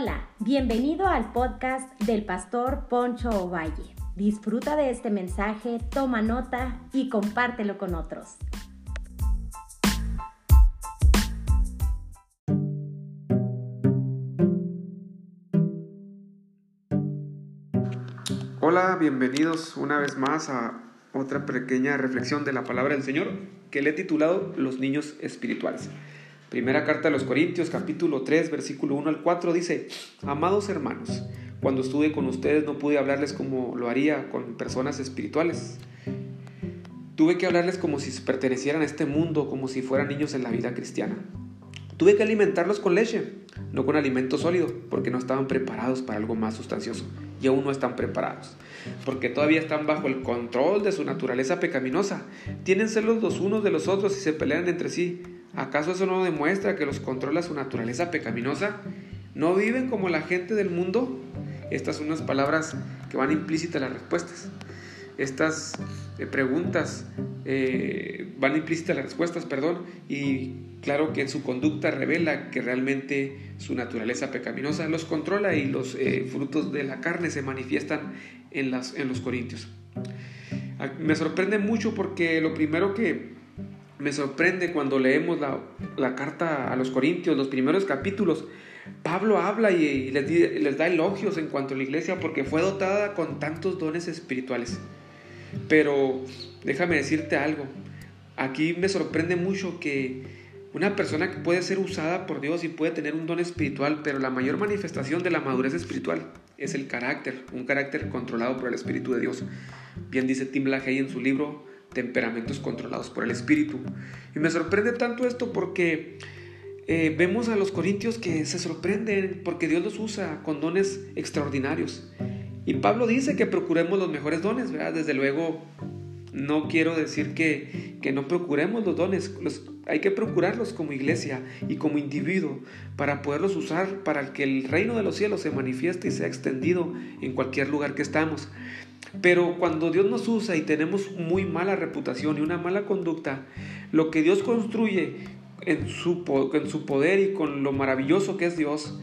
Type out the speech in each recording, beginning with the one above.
Hola, bienvenido al podcast del pastor Poncho Ovalle. Disfruta de este mensaje, toma nota y compártelo con otros. Hola, bienvenidos una vez más a otra pequeña reflexión de la palabra del Señor que le he titulado Los niños espirituales. Primera carta a los Corintios, capítulo 3, versículo 1 al 4 dice, Amados hermanos, cuando estuve con ustedes no pude hablarles como lo haría con personas espirituales. Tuve que hablarles como si pertenecieran a este mundo, como si fueran niños en la vida cristiana. Tuve que alimentarlos con leche, no con alimento sólido, porque no estaban preparados para algo más sustancioso y aún no están preparados, porque todavía están bajo el control de su naturaleza pecaminosa. Tienen celos los unos de los otros y se pelean entre sí. ¿Acaso eso no demuestra que los controla su naturaleza pecaminosa? ¿No viven como la gente del mundo? Estas son unas palabras que van implícitas las respuestas. Estas eh, preguntas eh, van implícitas las respuestas, perdón, y claro que su conducta revela que realmente su naturaleza pecaminosa los controla y los eh, frutos de la carne se manifiestan en, los corintios. Ah, me sorprende mucho porque lo primero que me sorprende cuando leemos la, carta a los Corintios, los primeros capítulos, Pablo habla y, les, da elogios en cuanto a la iglesia porque fue dotada con tantos dones espirituales. Pero déjame decirte algo, aquí me sorprende mucho que una persona que puede ser usada por Dios y puede tener un don espiritual, pero la mayor manifestación de la madurez espiritual es el carácter, un carácter controlado por el Espíritu de Dios. Bien dice Tim LaHaye en su libro temperamentos controlados por el Espíritu. Y me sorprende tanto esto porque eh, vemos a los corintios que se sorprenden porque Dios los usa con dones extraordinarios. Y Pablo dice que procuremos los mejores dones, ¿verdad? Desde luego, no quiero decir que, que no procuremos los dones, hay que procurarlos como iglesia y como individuo para poderlos usar para que el reino de los cielos se manifieste y sea extendido en cualquier lugar que estamos. Pero cuando Dios nos usa y tenemos muy mala reputación y una mala conducta, lo que Dios construye en su, poder y con lo maravilloso que es Dios,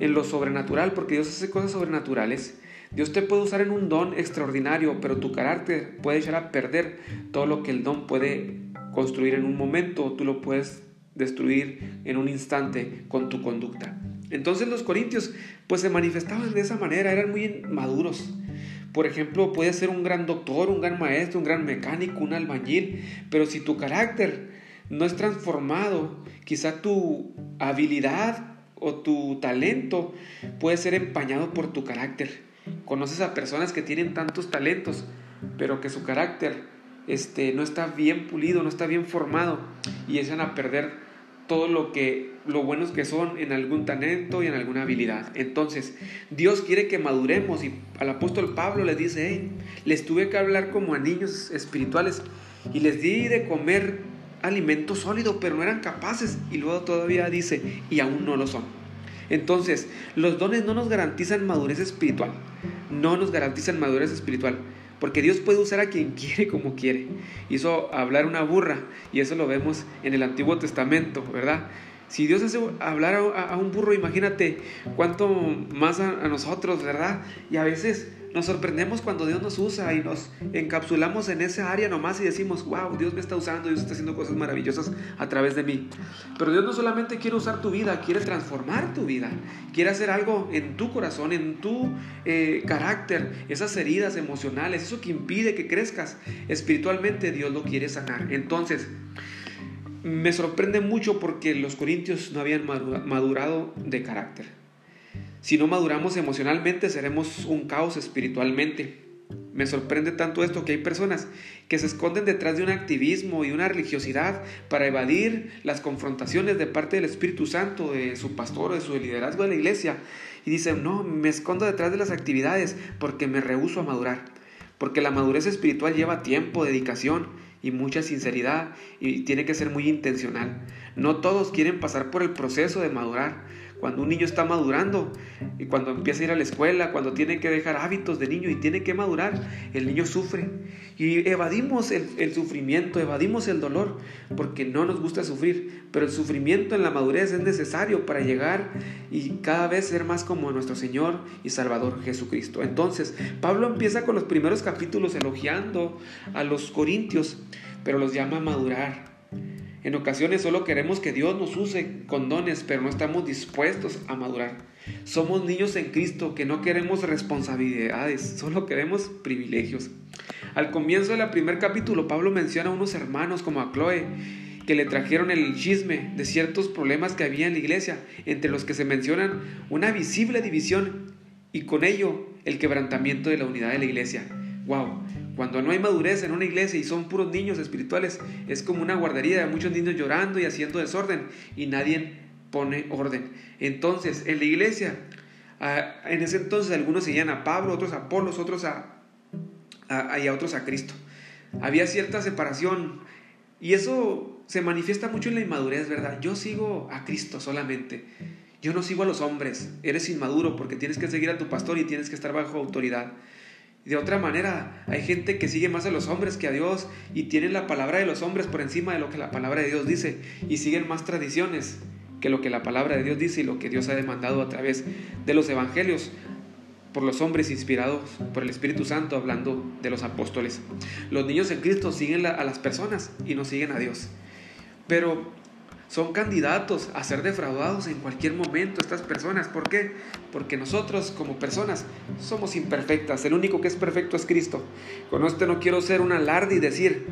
en lo sobrenatural, porque Dios hace cosas sobrenaturales, Dios te puede usar en un don extraordinario, pero tu carácter puede echar a perder todo lo que el don puede construir en un momento, tú lo puedes destruir en un instante con tu conducta. Entonces los corintios pues se manifestaban de esa manera, eran muy maduros, por ejemplo, puedes ser un gran doctor, un gran maestro, un gran mecánico, un albañil, pero si tu carácter no es transformado, quizá tu habilidad o tu talento puede ser empañado por tu carácter. Conoces a personas que tienen tantos talentos, pero que su carácter este, no está bien pulido, no está bien formado y echan a perder todo lo que lo buenos que son en algún talento y en alguna habilidad. Entonces, Dios quiere que maduremos y al apóstol Pablo le dice, hey, les tuve que hablar como a niños espirituales y les di de comer alimento sólido, pero no eran capaces. Y luego todavía dice, y aún no lo son. Entonces, los dones no nos garantizan madurez espiritual, no nos garantizan madurez espiritual. Porque Dios puede usar a quien quiere como quiere. Hizo hablar una burra y eso lo vemos en el Antiguo Testamento, ¿verdad? Si Dios hace hablar a, un burro, imagínate cuánto más a, a nosotros, ¿verdad? Y a veces nos sorprendemos cuando Dios nos usa y nos encapsulamos en esa área nomás y decimos, wow, Dios me está usando, Dios está haciendo cosas maravillosas a través de mí. Pero Dios no solamente quiere usar tu vida, quiere transformar tu vida, quiere hacer algo en tu corazón, en tu eh, carácter, esas heridas emocionales, eso que impide que crezcas espiritualmente, Dios lo quiere sanar. Entonces, me sorprende mucho porque los corintios no habían madurado de carácter. Si no maduramos emocionalmente, seremos un caos espiritualmente. Me sorprende tanto esto que hay personas que se esconden detrás de un activismo y una religiosidad para evadir las confrontaciones de parte del Espíritu Santo, de su pastor de su liderazgo de la iglesia. Y dicen, no, me escondo detrás de las actividades porque me rehuso a madurar. Porque la madurez espiritual lleva tiempo, dedicación y mucha sinceridad y tiene que ser muy intencional. No todos quieren pasar por el proceso de madurar. Cuando un niño está madurando y cuando empieza a ir a la escuela, cuando tiene que dejar hábitos de niño y tiene que madurar, el niño sufre. Y evadimos el, sufrimiento, evadimos el dolor, porque no nos gusta sufrir. Pero el sufrimiento en la madurez es necesario para llegar y cada vez ser más como nuestro Señor y Salvador Jesucristo. Entonces, Pablo empieza con los primeros capítulos elogiando a los corintios, pero los llama a madurar en ocasiones solo queremos que Dios nos use con dones, pero no estamos dispuestos a madurar. Somos niños en Cristo que no queremos responsabilidades, solo queremos privilegios. Al comienzo del primer capítulo, Pablo menciona a unos hermanos como a Chloe, que le trajeron el chisme de ciertos problemas que había en la iglesia, entre los que se mencionan una visible división y con ello el quebrantamiento de la unidad de la iglesia. ¡Wow! Cuando no hay madurez en una iglesia y son puros niños espirituales, es como una guardería de muchos niños llorando y haciendo desorden y nadie pone orden. Entonces, en la iglesia, en ese entonces algunos seguían a Pablo, otros a Apolos, otros a, y a otros a Cristo. Había cierta separación y eso se manifiesta mucho en la inmadurez, ¿verdad? Yo sigo a Cristo solamente. Yo no sigo a los hombres. Eres inmaduro porque tienes que seguir a tu pastor y tienes que estar bajo autoridad. De otra manera, hay gente que sigue más a los hombres que a Dios y tienen la palabra de los hombres por encima de lo que la palabra de Dios dice y siguen más tradiciones que lo que la palabra de Dios dice y lo que Dios ha demandado a través de los evangelios por los hombres inspirados por el Espíritu Santo hablando de los apóstoles. Los niños en Cristo siguen a las personas y no siguen a Dios. Pero son candidatos a ser defraudados en cualquier momento estas personas. ¿Por qué? Porque nosotros como personas somos imperfectas. El único que es perfecto es Cristo. Con esto no quiero ser un alarde y decir,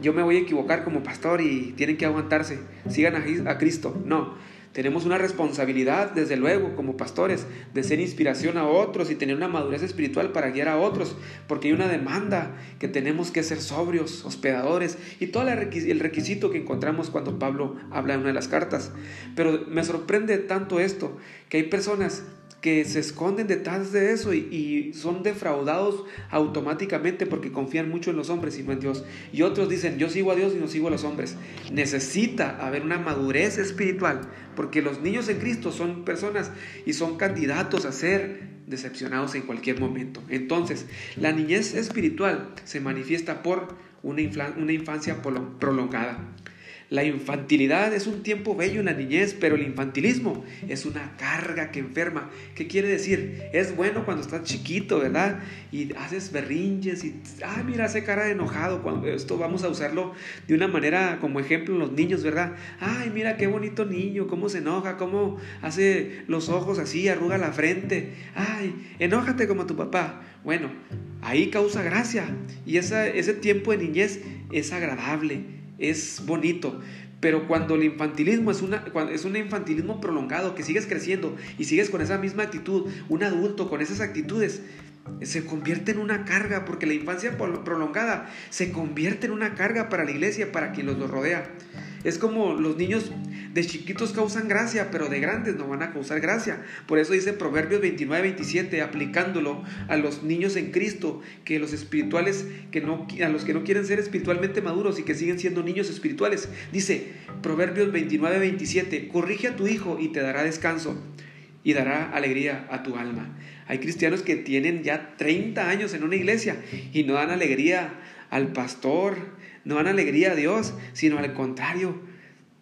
yo me voy a equivocar como pastor y tienen que aguantarse. Sigan a, a Cristo. No. Tenemos una responsabilidad, desde luego, como pastores, de ser inspiración a otros y tener una madurez espiritual para guiar a otros, porque hay una demanda que tenemos que ser sobrios, hospedadores y todo el requisito que encontramos cuando Pablo habla en una de las cartas. Pero me sorprende tanto esto, que hay personas que se esconden detrás de eso y, son defraudados automáticamente porque confían mucho en los hombres y no en Dios. Y otros dicen, yo sigo a Dios y no sigo a los hombres. Necesita haber una madurez espiritual porque los niños en Cristo son personas y son candidatos a ser decepcionados en cualquier momento. Entonces, la niñez espiritual se manifiesta por una, infancia prolongada. La infantilidad es un tiempo bello en la niñez, pero el infantilismo es una carga que enferma. ¿Qué quiere decir? Es bueno cuando estás chiquito, ¿verdad? Y haces berrinches y, ah, mira, hace cara de enojado. Cuando esto vamos a usarlo de una manera como ejemplo en los niños, ¿verdad? Ay, mira qué bonito niño, cómo se enoja, cómo hace los ojos así, arruga la frente. Ay, enójate como tu papá. Bueno, ahí causa gracia. Y ese tiempo de niñez es agradable es bonito. Pero cuando el infantilismo es, una, es un infantilismo prolongado, que sigues creciendo y sigues con esa misma actitud, un adulto con esas actitudes, se convierte en una carga, porque la infancia prolongada se convierte en una carga para la iglesia, para quien los rodea. Es como los niños de chiquitos causan gracia, pero de grandes no van a causar gracia. Por eso dice Proverbios 29, 27, aplicándolo a los niños en Cristo, que los espirituales, que no, a los que no quieren ser espiritualmente maduros y que siguen siendo niños espirituales. Dice Proverbios 29, 27, corrige a tu hijo y te dará descanso y dará alegría a tu alma. Hay cristianos que tienen ya 30 años en una iglesia y no dan alegría al pastor, no dan alegría a Dios, sino al contrario,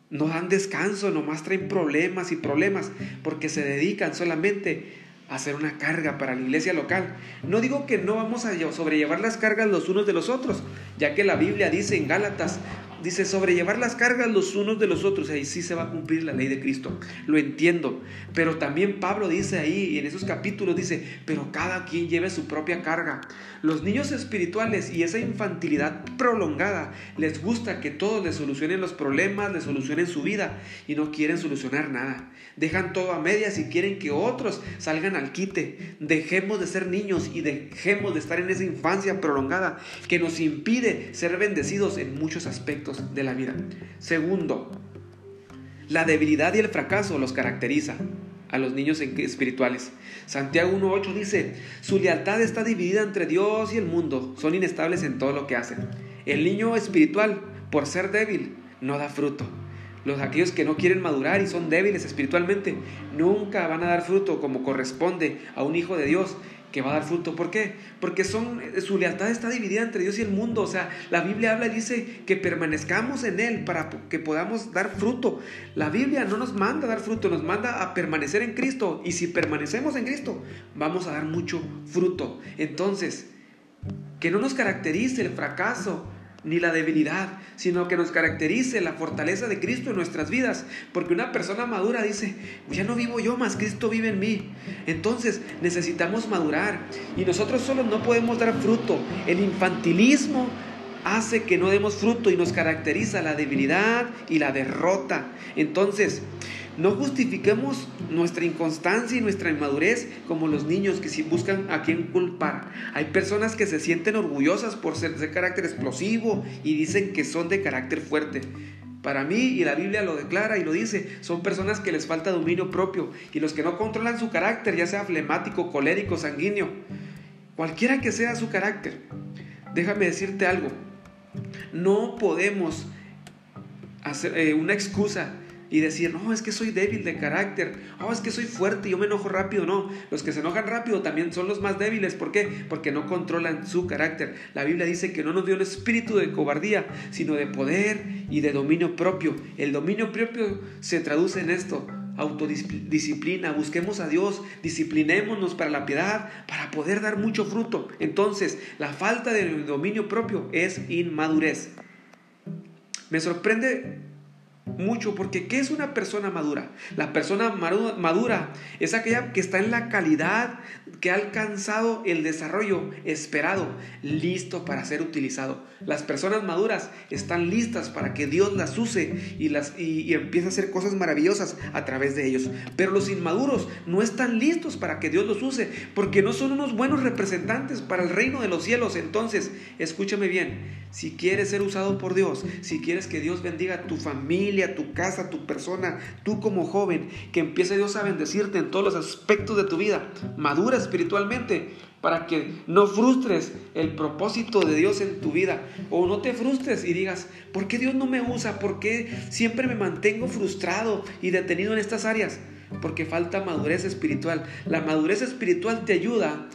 no dan descanso, nomás traen problemas y problemas, porque se dedican solamente a hacer una carga para la iglesia local. No digo que no vamos a sobrellevar las cargas los unos de los otros, ya que la Biblia dice en Gálatas, dice sobrellevar las cargas los unos de los otros, ahí sí se va a cumplir la ley de Cristo. Lo entiendo, pero también Pablo dice ahí, en esos capítulos dice, pero cada quien lleve su propia carga. Los niños espirituales y esa infantilidad prolongada les gusta que todos les solucionen los problemas, les solucionen su vida y no quieren solucionar nada. Dejan todo a medias y quieren que otros salgan al quite. Dejemos de ser niños y dejemos de estar en esa infancia prolongada que nos impide ser bendecidos en muchos aspectos de la vida. Segundo, la debilidad y el fracaso los caracteriza a los niños espirituales. Santiago 1.8 dice, su lealtad está dividida entre Dios y el mundo, son inestables en todo lo que hacen. El niño espiritual, por ser débil, no da fruto. Los aquellos que no quieren madurar y son débiles espiritualmente, nunca van a dar fruto como corresponde a un hijo de Dios que va a dar fruto. ¿Por qué? Porque su lealtad está dividida entre Dios y el mundo. O sea, la Biblia habla y dice que permanezcamos en Él para que podamos dar fruto. La Biblia no nos manda a dar fruto, nos manda a permanecer en Cristo. Y si permanecemos en Cristo, vamos a dar mucho fruto. Entonces, que no nos caracterice el fracaso, ni la debilidad, sino que nos caracterice la fortaleza de Cristo en nuestras vidas. Porque una persona madura dice, ya no vivo yo más, Cristo vive en mí. Entonces necesitamos madurar y nosotros solos no podemos dar fruto. El infantilismo hace que no demos fruto y nos caracteriza la debilidad y la derrota. Entonces, no justifiquemos nuestra inconstancia y nuestra inmadurez como los niños que buscan a quien culpar. Hay personas que se sienten orgullosas por ser de carácter explosivo y dicen que son de carácter fuerte. Para mí, y la Biblia lo declara y lo dice, son personas que les falta dominio propio y los que no controlan su carácter, ya sea flemático, colérico, sanguíneo, cualquiera que sea su carácter. Déjame decirte algo, no podemos hacer eh, una excusa y decir, no, es que soy débil de carácter, oh, es que soy fuerte, yo me enojo rápido. No, los que se enojan rápido también son los más débiles. ¿Por qué? Porque no controlan su carácter. La Biblia dice que no nos dio un espíritu de cobardía, sino de poder y de dominio propio. El dominio propio se traduce en esto, autodisciplina, busquemos a Dios, disciplinémonos para la piedad, para poder dar mucho fruto. Entonces, la falta de dominio propio es inmadurez. Me sorprende mucho porque ¿qué es una persona madura? La persona madura es aquella que está en la calidad, que ha alcanzado el desarrollo esperado, listo para ser utilizado. Las personas maduras están listas para que Dios las use y, las, y, empiece a hacer cosas maravillosas a través de ellos. Pero los inmaduros no están listos para que Dios los use porque no son unos buenos representantes para el reino de los cielos. Entonces, escúchame bien, si quieres ser usado por Dios, si quieres que Dios bendiga tu familia, tu casa, tu persona, tú como joven, que empiece Dios a bendecirte en todos los aspectos de tu vida, madura espiritualmente, para que no frustres el propósito de Dios en tu vida o no te frustres y digas, ¿por qué Dios no me usa? ¿Por qué siempre me mantengo frustrado y detenido en estas áreas? Porque falta madurez espiritual. La madurez espiritual te ayuda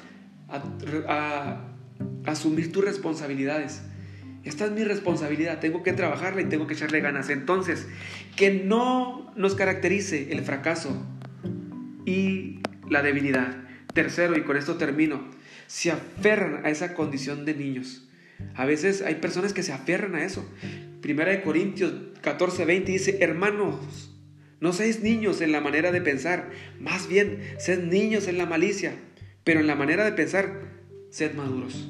a, a asumir tus responsabilidades esta es mi responsabilidad, tengo que trabajarla y tengo que echarle ganas. Entonces, que no nos caracterice el fracaso y la debilidad. Tercero, y con esto termino, se aferran a esa condición de niños. A veces hay personas que se aferran a eso. Primera de Corintios 14, 20 dice, hermanos, no seáis niños en la manera de pensar, más bien sed niños en la malicia, pero en la manera de pensar, sed maduros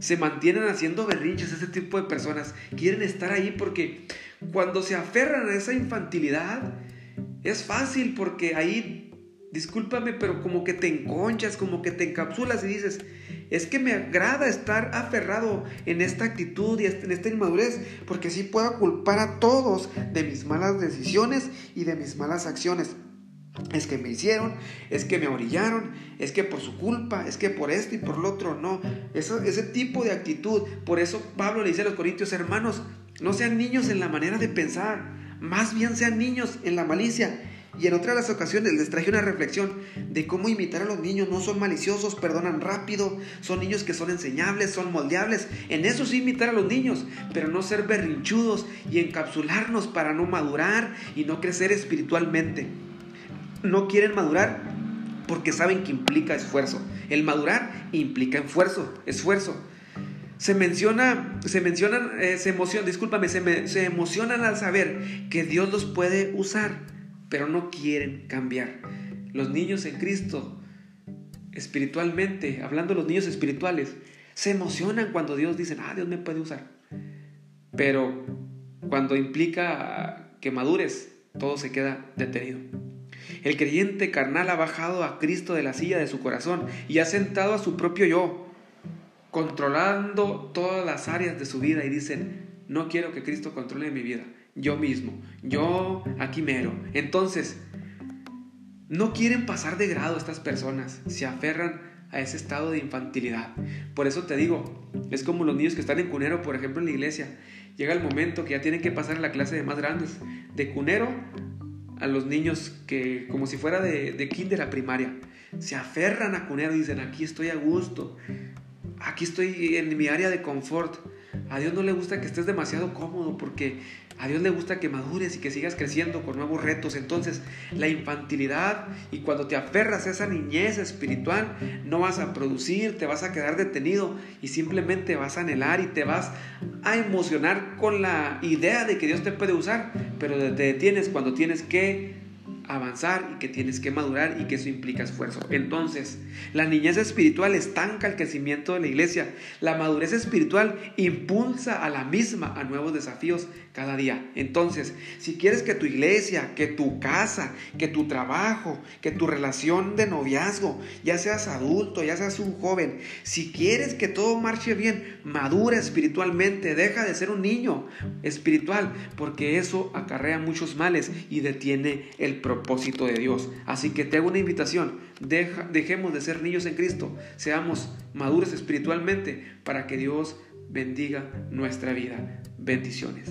se mantienen haciendo berrinches ese tipo de personas. Quieren estar ahí porque cuando se aferran a esa infantilidad, es fácil porque ahí, discúlpame, pero como que te enconchas, como que te encapsulas y dices, es que me agrada estar aferrado en esta actitud y en esta inmadurez, porque así puedo culpar a todos de mis malas decisiones y de mis malas acciones es que me hicieron, es que me orillaron, es que por su culpa, es que por esto y por lo otro, no. Ese tipo de actitud, por eso Pablo le dice a los corintios, hermanos, no sean niños en la manera de pensar, más bien sean niños en la malicia. Y en otras de las ocasiones les traje una reflexión de cómo imitar a los niños. No son maliciosos, perdonan rápido, son niños que son enseñables, son moldeables. En eso sí imitar a los niños, pero no ser berrinchudos y encapsularnos para no madurar y no crecer espiritualmente no quieren madurar porque saben que implica esfuerzo. El madurar implica esfuerzo, esfuerzo. Se menciona, se mencionan, eh, se emocionan, discúlpame, se, se emocionan al saber que Dios los puede usar, pero no quieren cambiar. Los niños en Cristo, espiritualmente, hablando de los niños espirituales, se emocionan cuando Dios dice, ah, Dios me puede usar. Pero cuando implica que madures, todo se queda detenido. El creyente carnal ha bajado a Cristo de la silla de su corazón y ha sentado a su propio yo, controlando todas las áreas de su vida y dicen, no quiero que Cristo controle mi vida, yo mismo, yo aquí mero. Entonces, no quieren pasar de grado estas personas, se aferran a ese estado de infantilidad. Por eso te digo, es como los niños que están en cunero, por ejemplo, en la iglesia, llega el momento que ya tienen que pasar a la clase de más grandes, de cunero a los niños que como si fuera de, de kinder primaria. Se aferran a cunero y dicen, aquí estoy a gusto, aquí estoy en mi área de confort. A Dios no le gusta que estés demasiado cómodo porque a Dios le gusta que madures y que sigas creciendo con nuevos retos. Entonces, la infantilidad y cuando te aferras a esa niñez espiritual, no vas a producir, te vas a quedar detenido y simplemente vas a anhelar y te vas a emocionar con la idea de que Dios te puede usar, pero te detienes cuando tienes que avanzar y que tienes que madurar y que eso implica esfuerzo. Entonces, la niñez espiritual estanca el crecimiento de la iglesia. La madurez espiritual impulsa a la misma a nuevos desafíos cada día. Entonces, si quieres que tu iglesia, que tu casa, que tu trabajo, que tu relación de noviazgo, ya seas adulto, ya seas un joven, si quieres que todo marche bien, madura espiritualmente, deja de ser un niño espiritual, porque eso acarrea muchos males y detiene el propósito de Dios. Así que te hago una invitación, dejemos de ser niños en Cristo, seamos maduros espiritualmente para que Dios bendiga nuestra vida. Bendiciones.